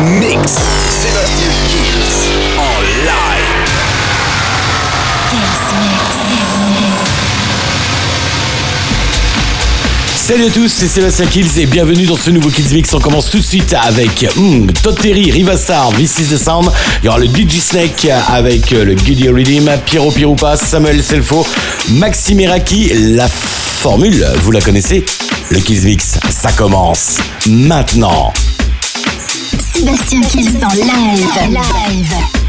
Mix. Sébastien Kills en live. Salut à tous, c'est Sébastien Kills et bienvenue dans ce nouveau Kills Mix. On commence tout de suite avec hmm, Todd Terry, Rivastar, This is the Sound. Il y aura le DJ Snake avec euh, le Giddy Redeem, Piero Pirupa, Samuel Selfo, Maxime Iraki. La formule, vous la connaissez Le Mix, ça commence maintenant. Sébastien Kills en live. Live.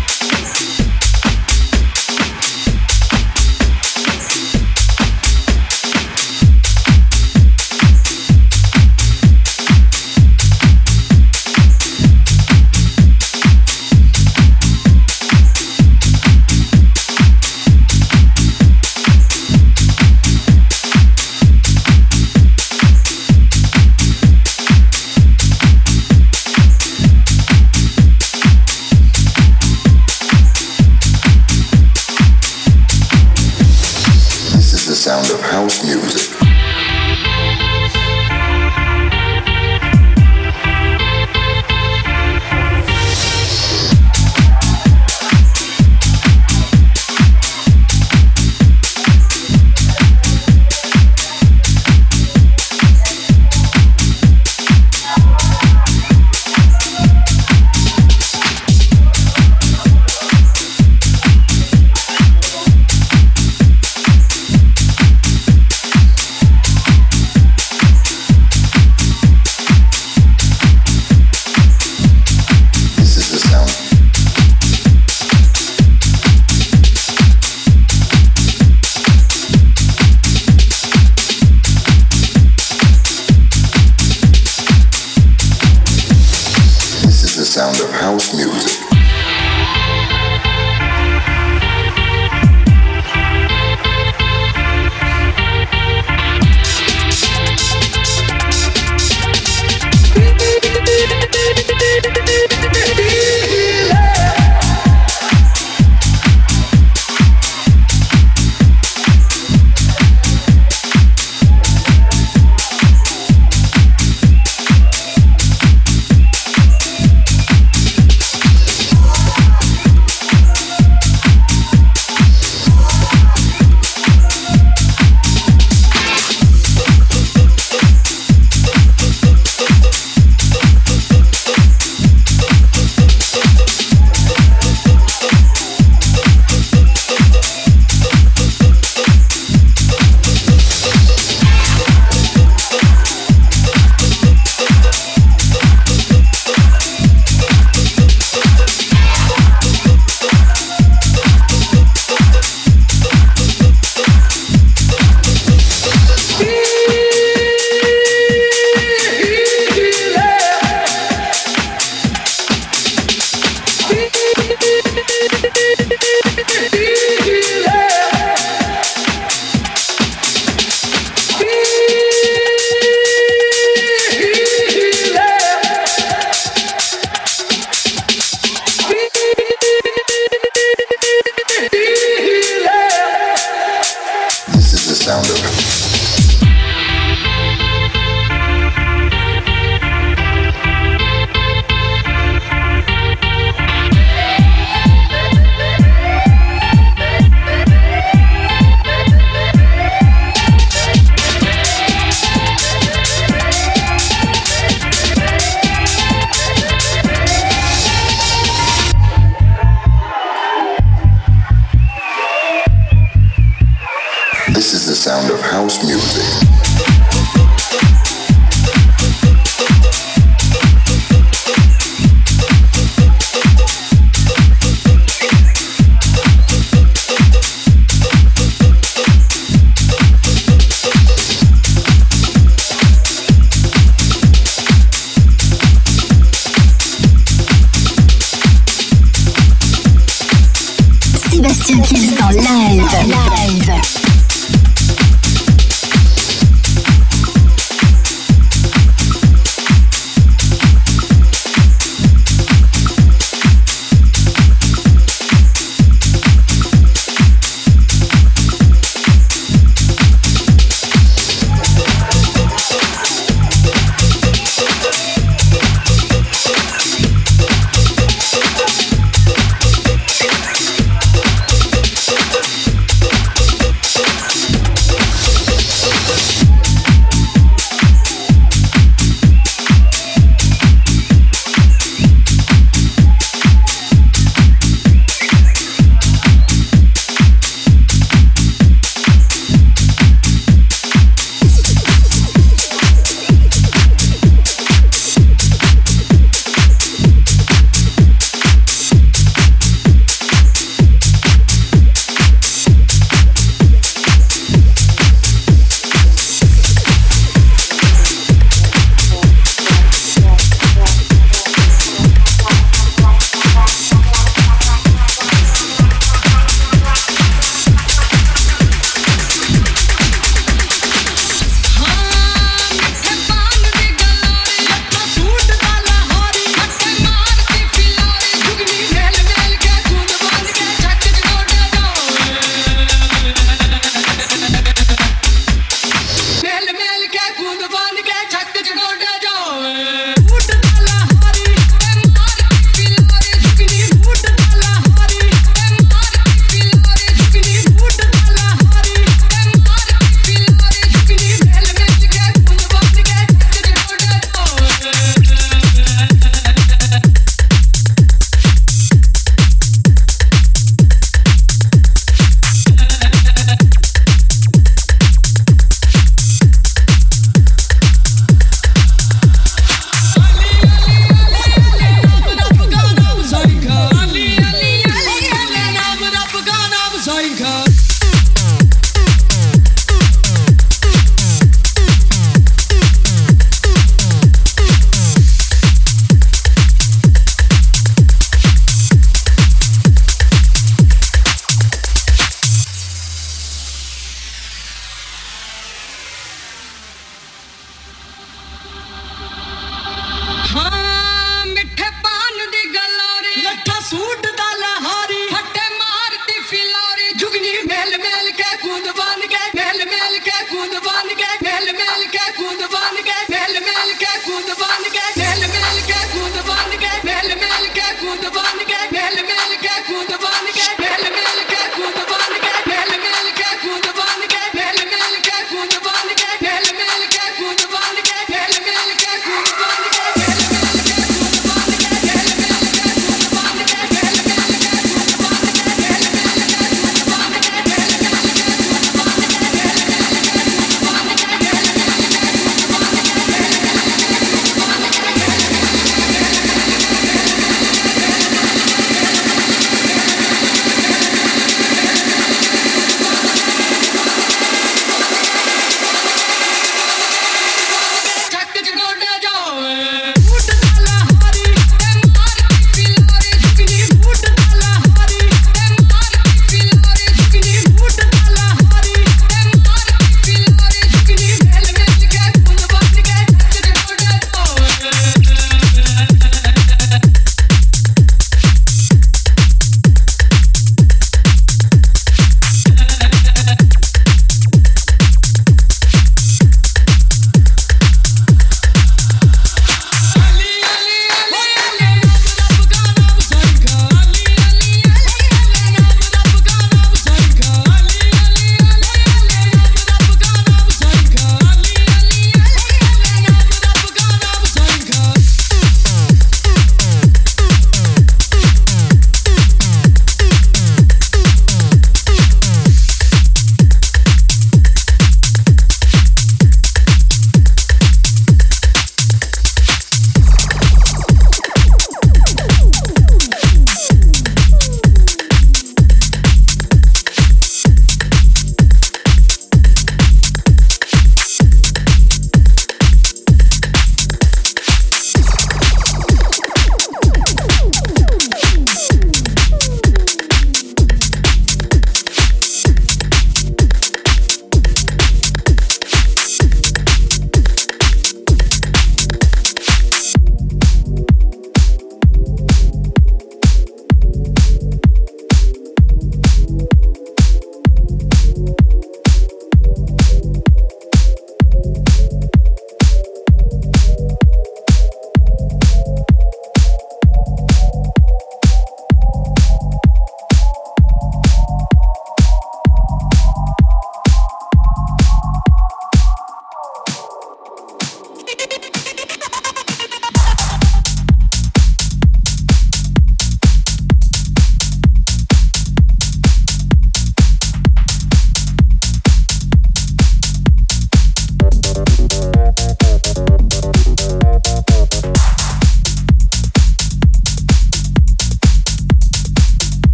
everybody.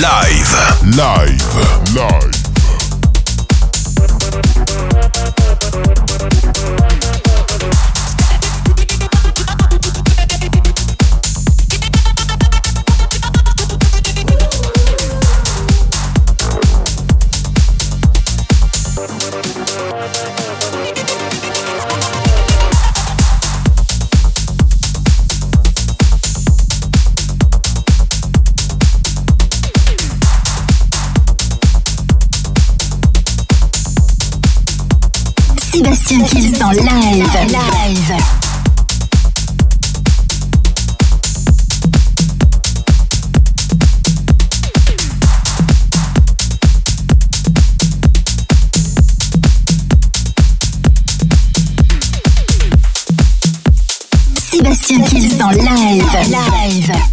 Live. Live. Live. Kills en live. Live.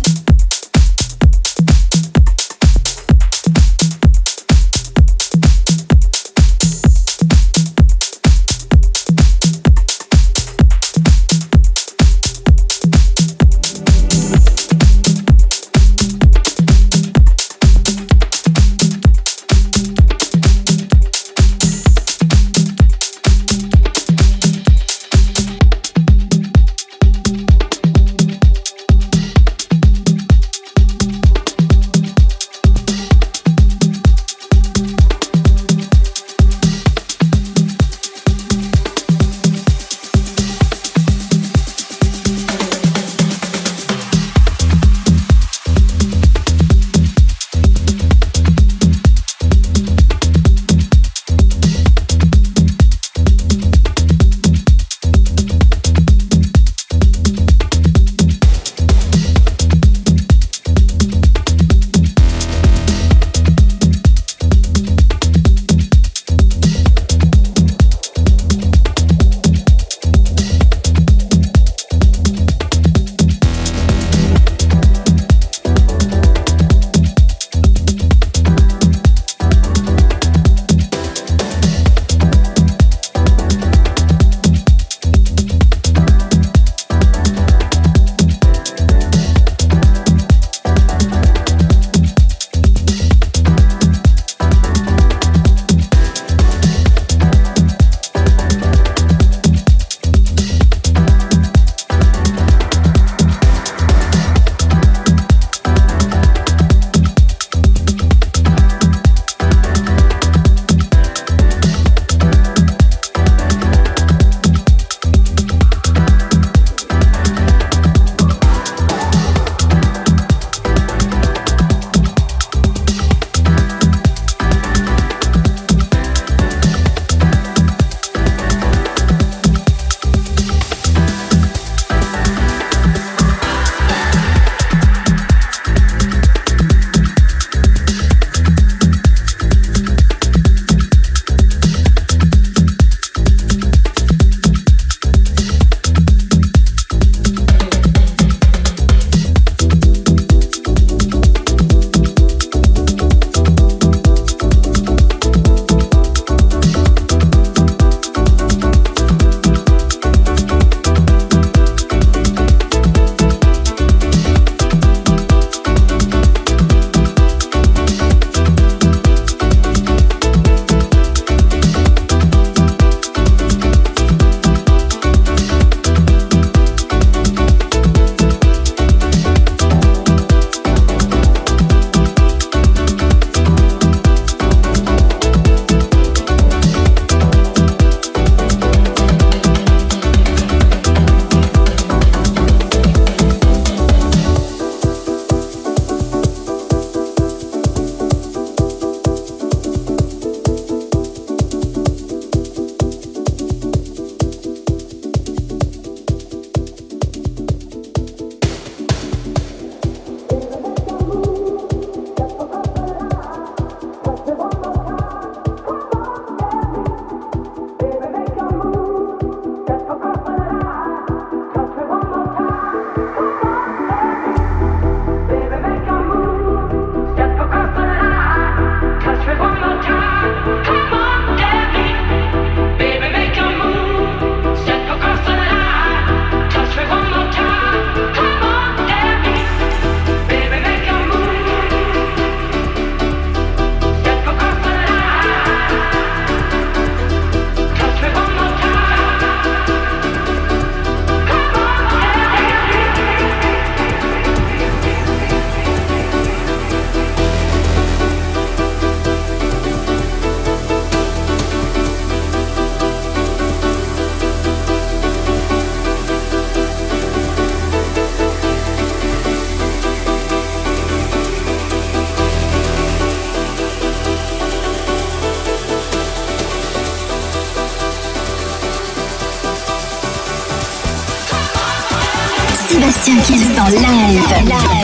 Kills en live. Live.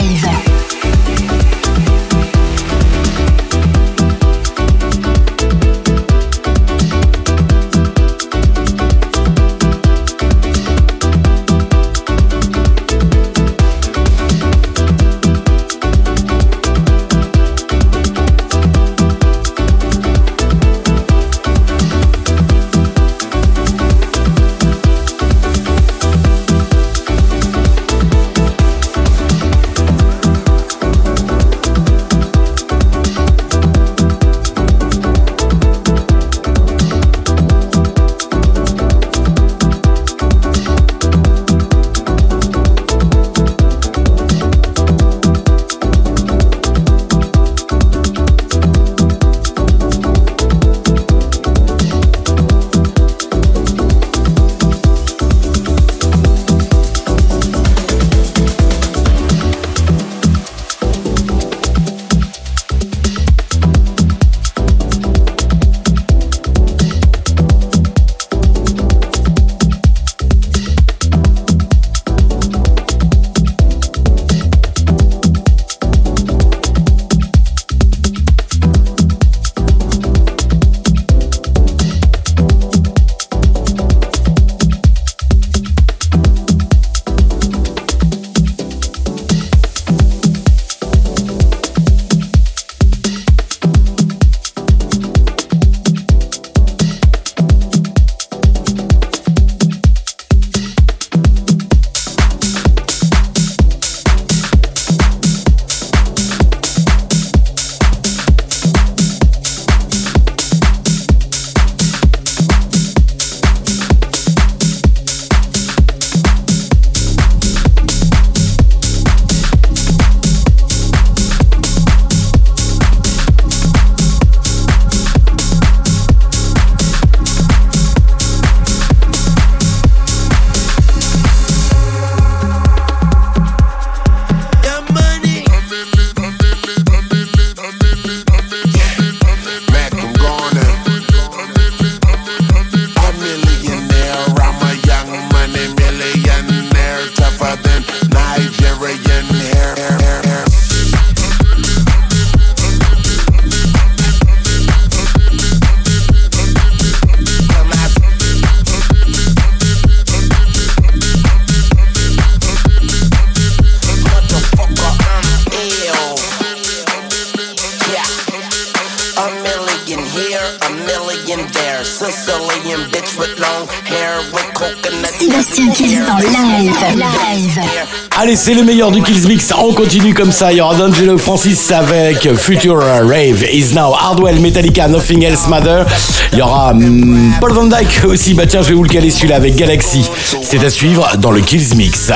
Allez, c'est le meilleur du Kills Mix. On continue comme ça. Il y aura D'Angelo Francis avec Future Rave Is Now Hardwell Metallica Nothing Else Matter. Il y aura hmm, Paul Van Dyke aussi. Bah tiens, je vais vous le caler celui-là avec Galaxy. C'est à suivre dans le Kills Mix.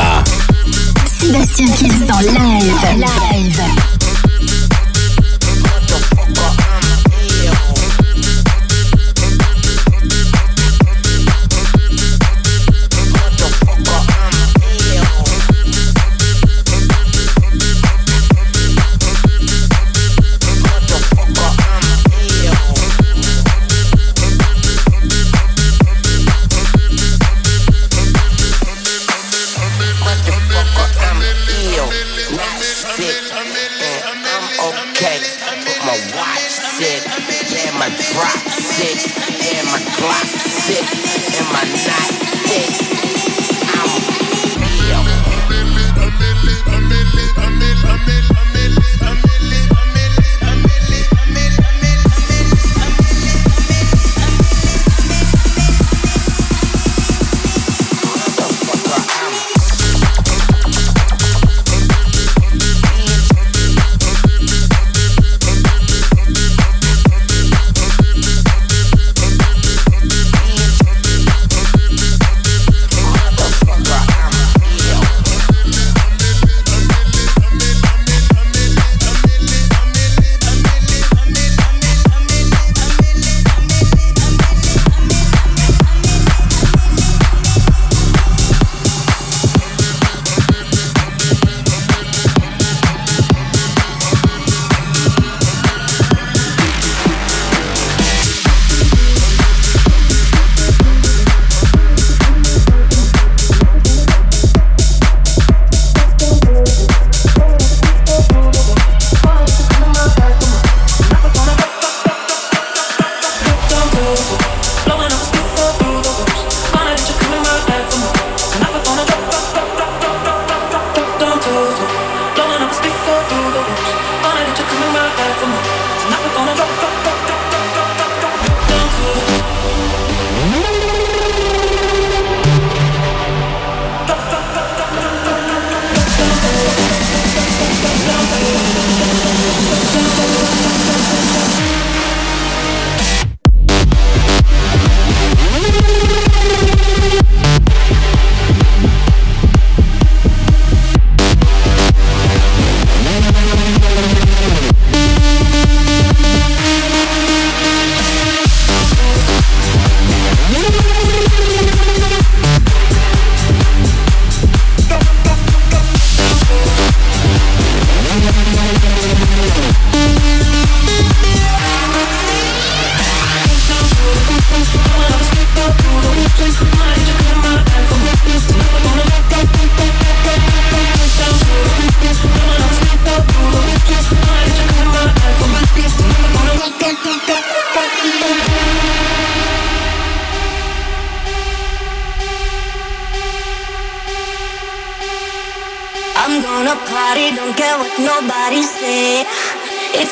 Kills en live.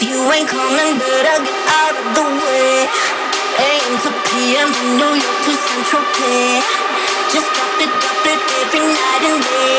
If you ain't coming, better get out of the way. AM to PM from New York to Central Pay. Just drop it, drop it every night and day.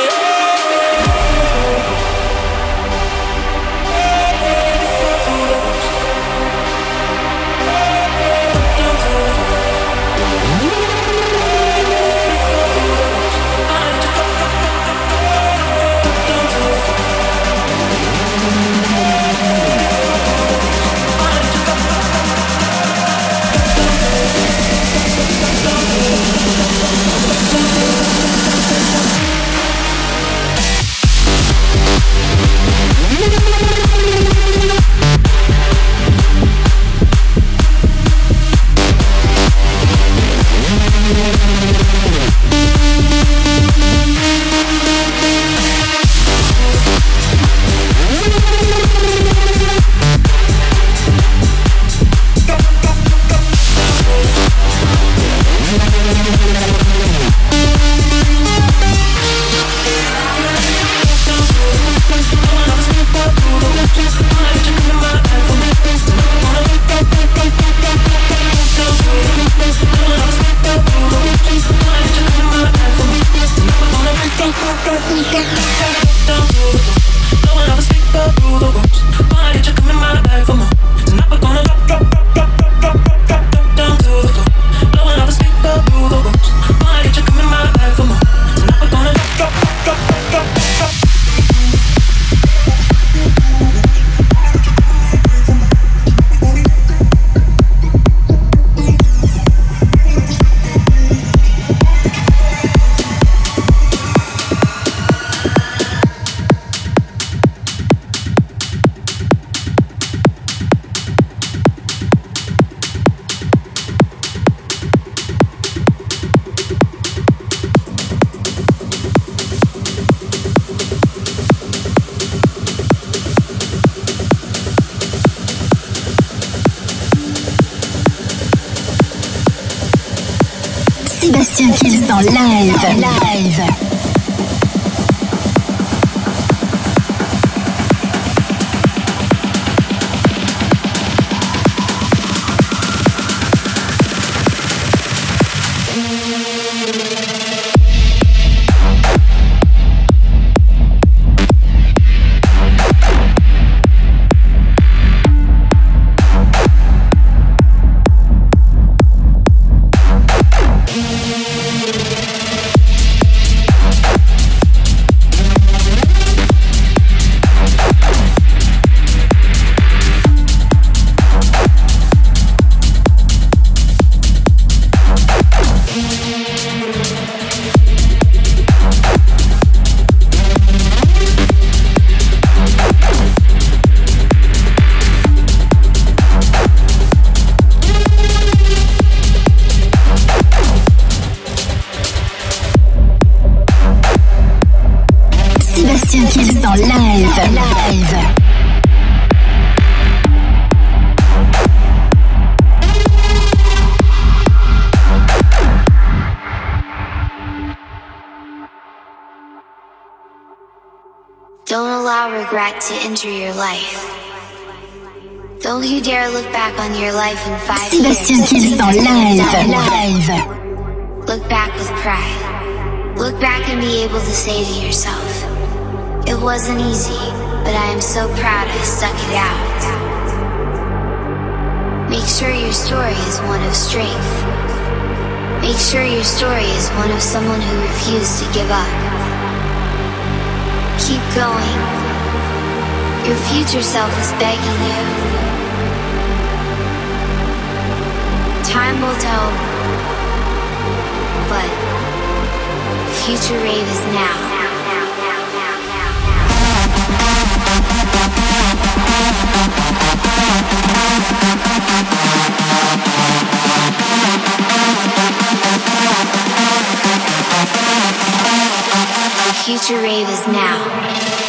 Regret to enter your life. Don't you dare look back on your life in five Sébastien years. live. live. Look back with pride. Look back and be able to say to yourself, it wasn't easy, but I am so proud I stuck it out. Make sure your story is one of strength. Make sure your story is one of someone who refused to give up. Keep going. Your future self is begging you. Time will tell. But future rave is now. The future rave is now.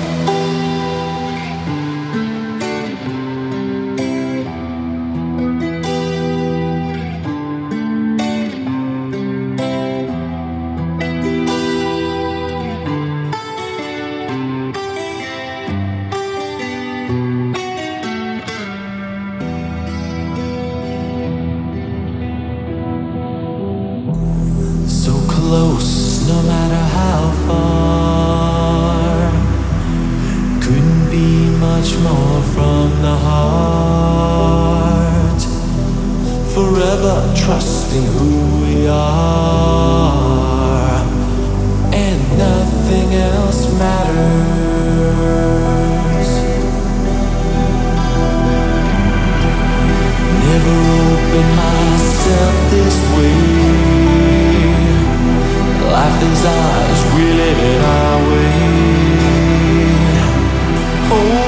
much more from the heart. Forever trusting who we are, and nothing else matters. Never open myself this way. Life is ours, we live it our way. Oh.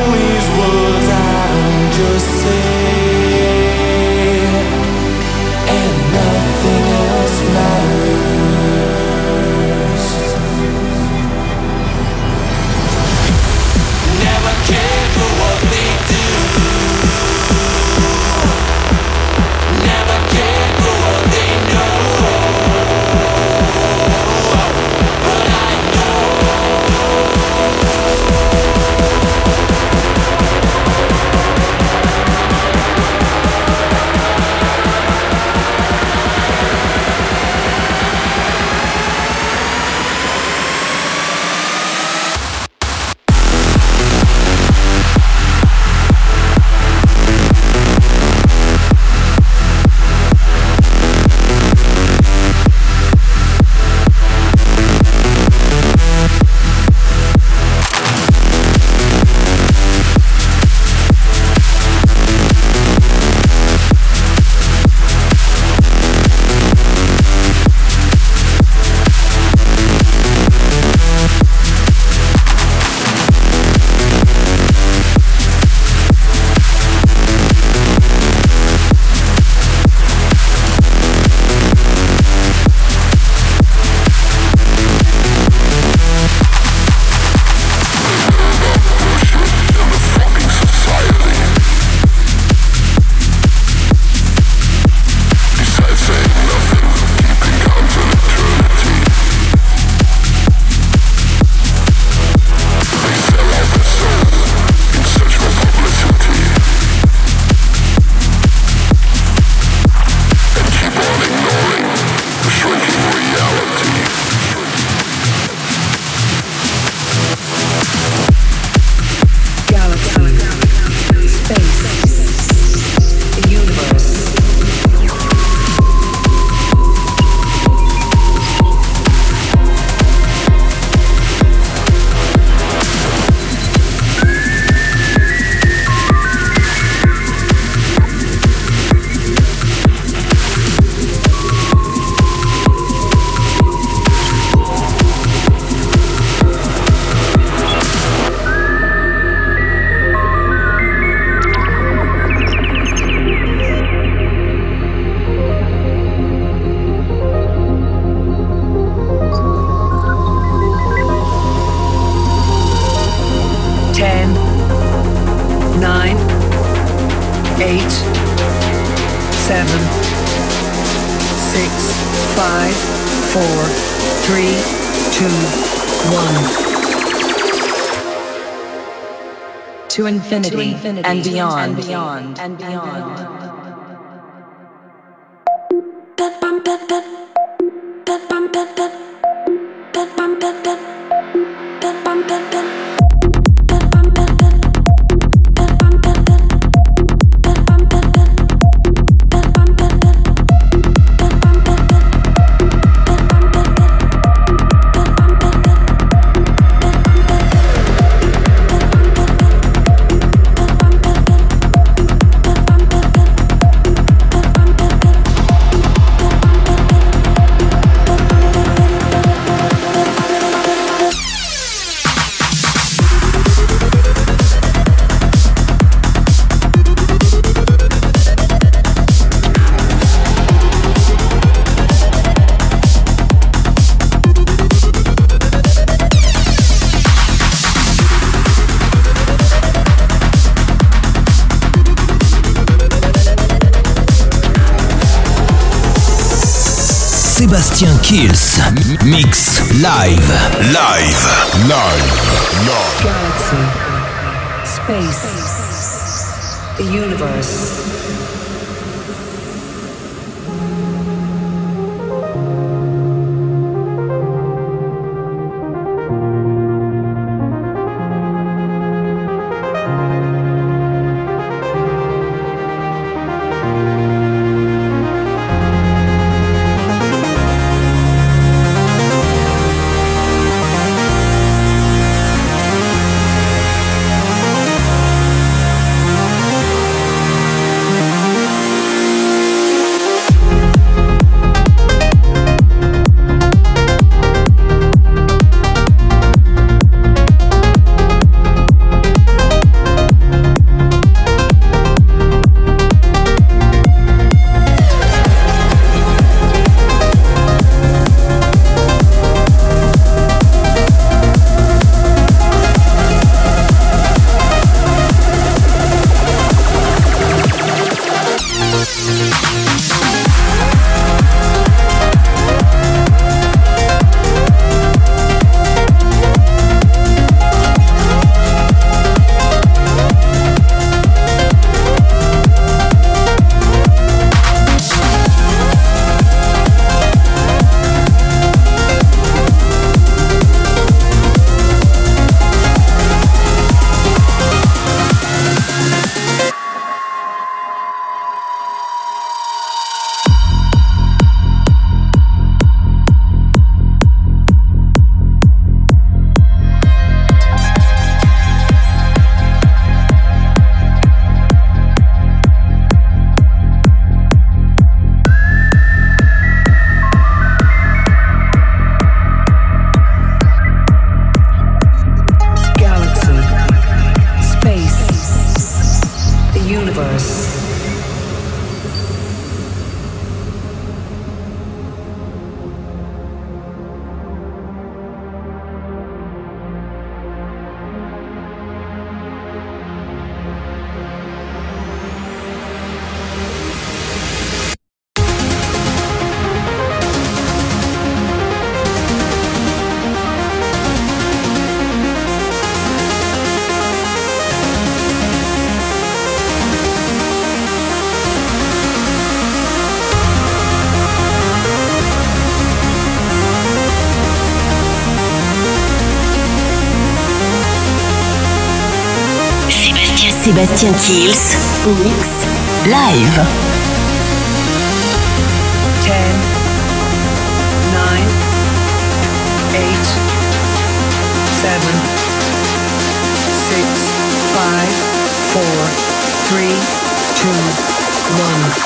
Infinity, and beyond, and beyond, and beyond. Mix live. Live. Live. Live. Galaxy. Space. The universe. Sébastien Kills, Mix, Live. 10, 9, 8, 7, 6, 5, 4, 3, 2, 1.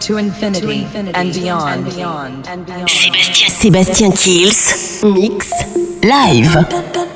To infinity, to infinity and beyond. And beyond. And beyond. Sébastien, Sébastien Kills, Mix, Live.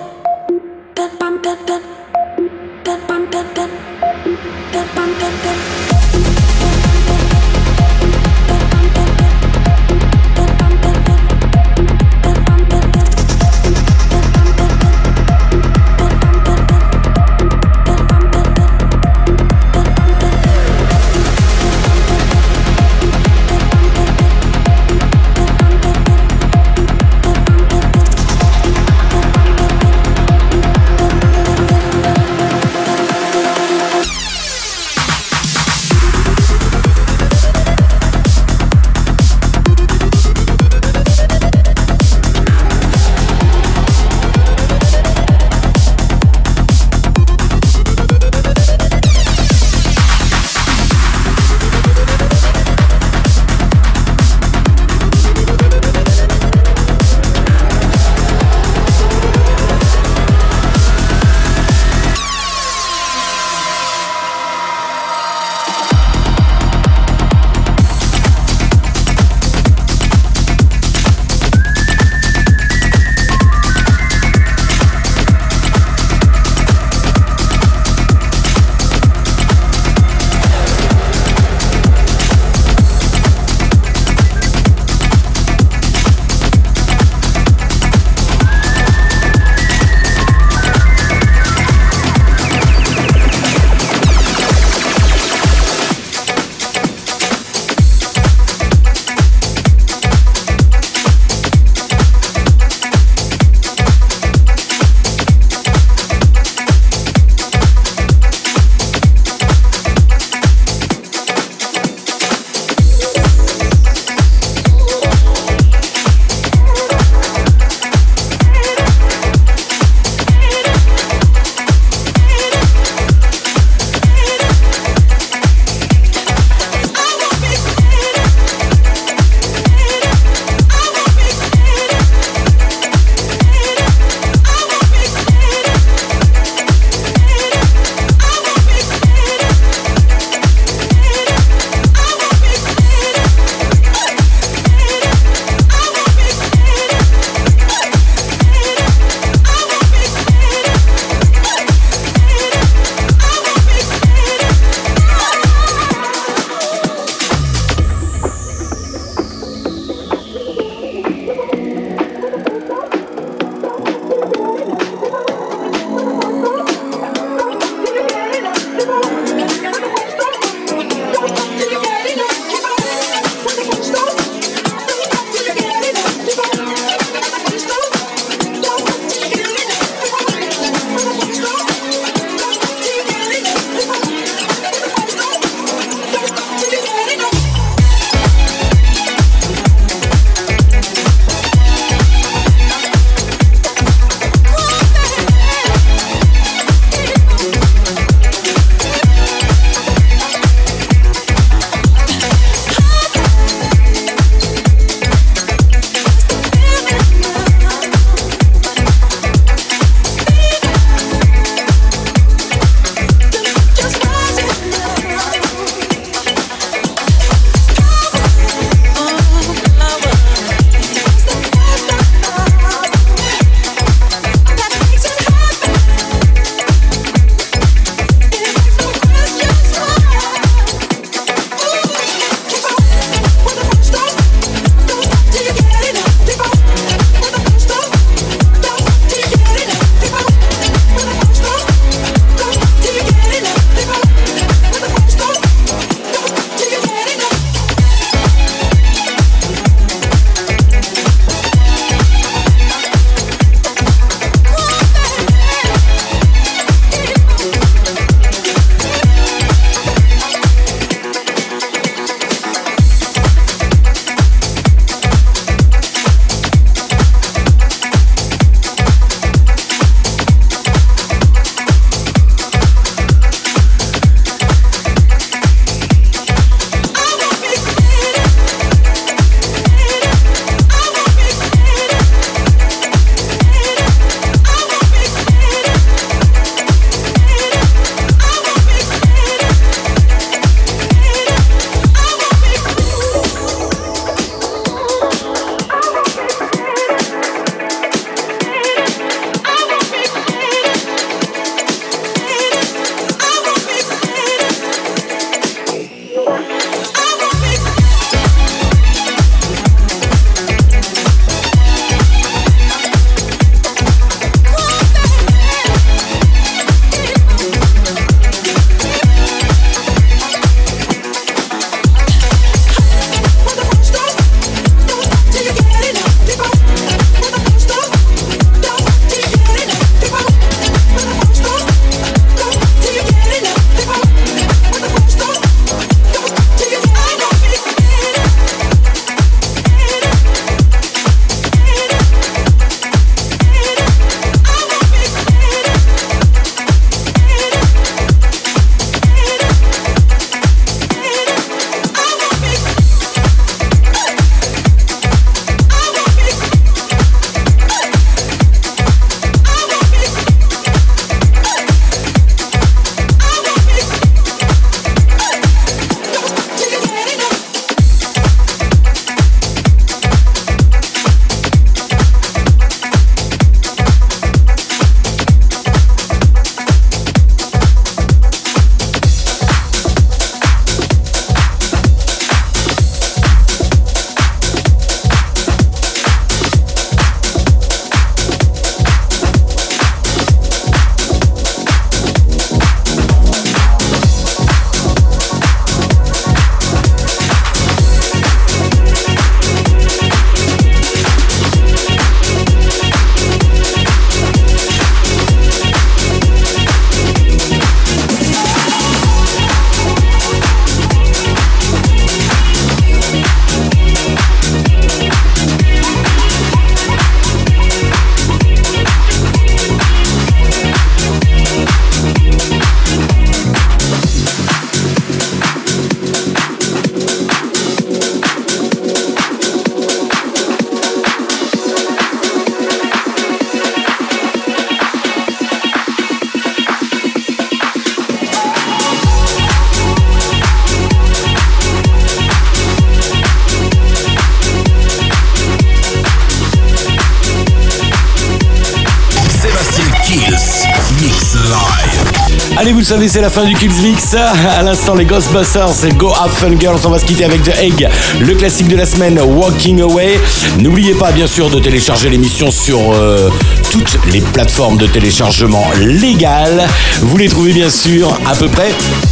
Savez, c'est la fin du Kills Mix. À l'instant, les Ghostbusters, c'est Go Have Fun Girls. On va se quitter avec The Egg, le classique de la semaine, Walking Away. N'oubliez pas, bien sûr, de télécharger l'émission sur euh, toutes les plateformes de téléchargement légales. Vous les trouvez, bien sûr, à peu près.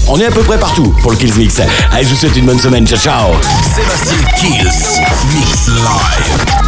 On est à peu près partout pour le Kills Mix. Allez, je vous souhaite une bonne semaine. Ciao, ciao. Sébastien Kills Mix Live.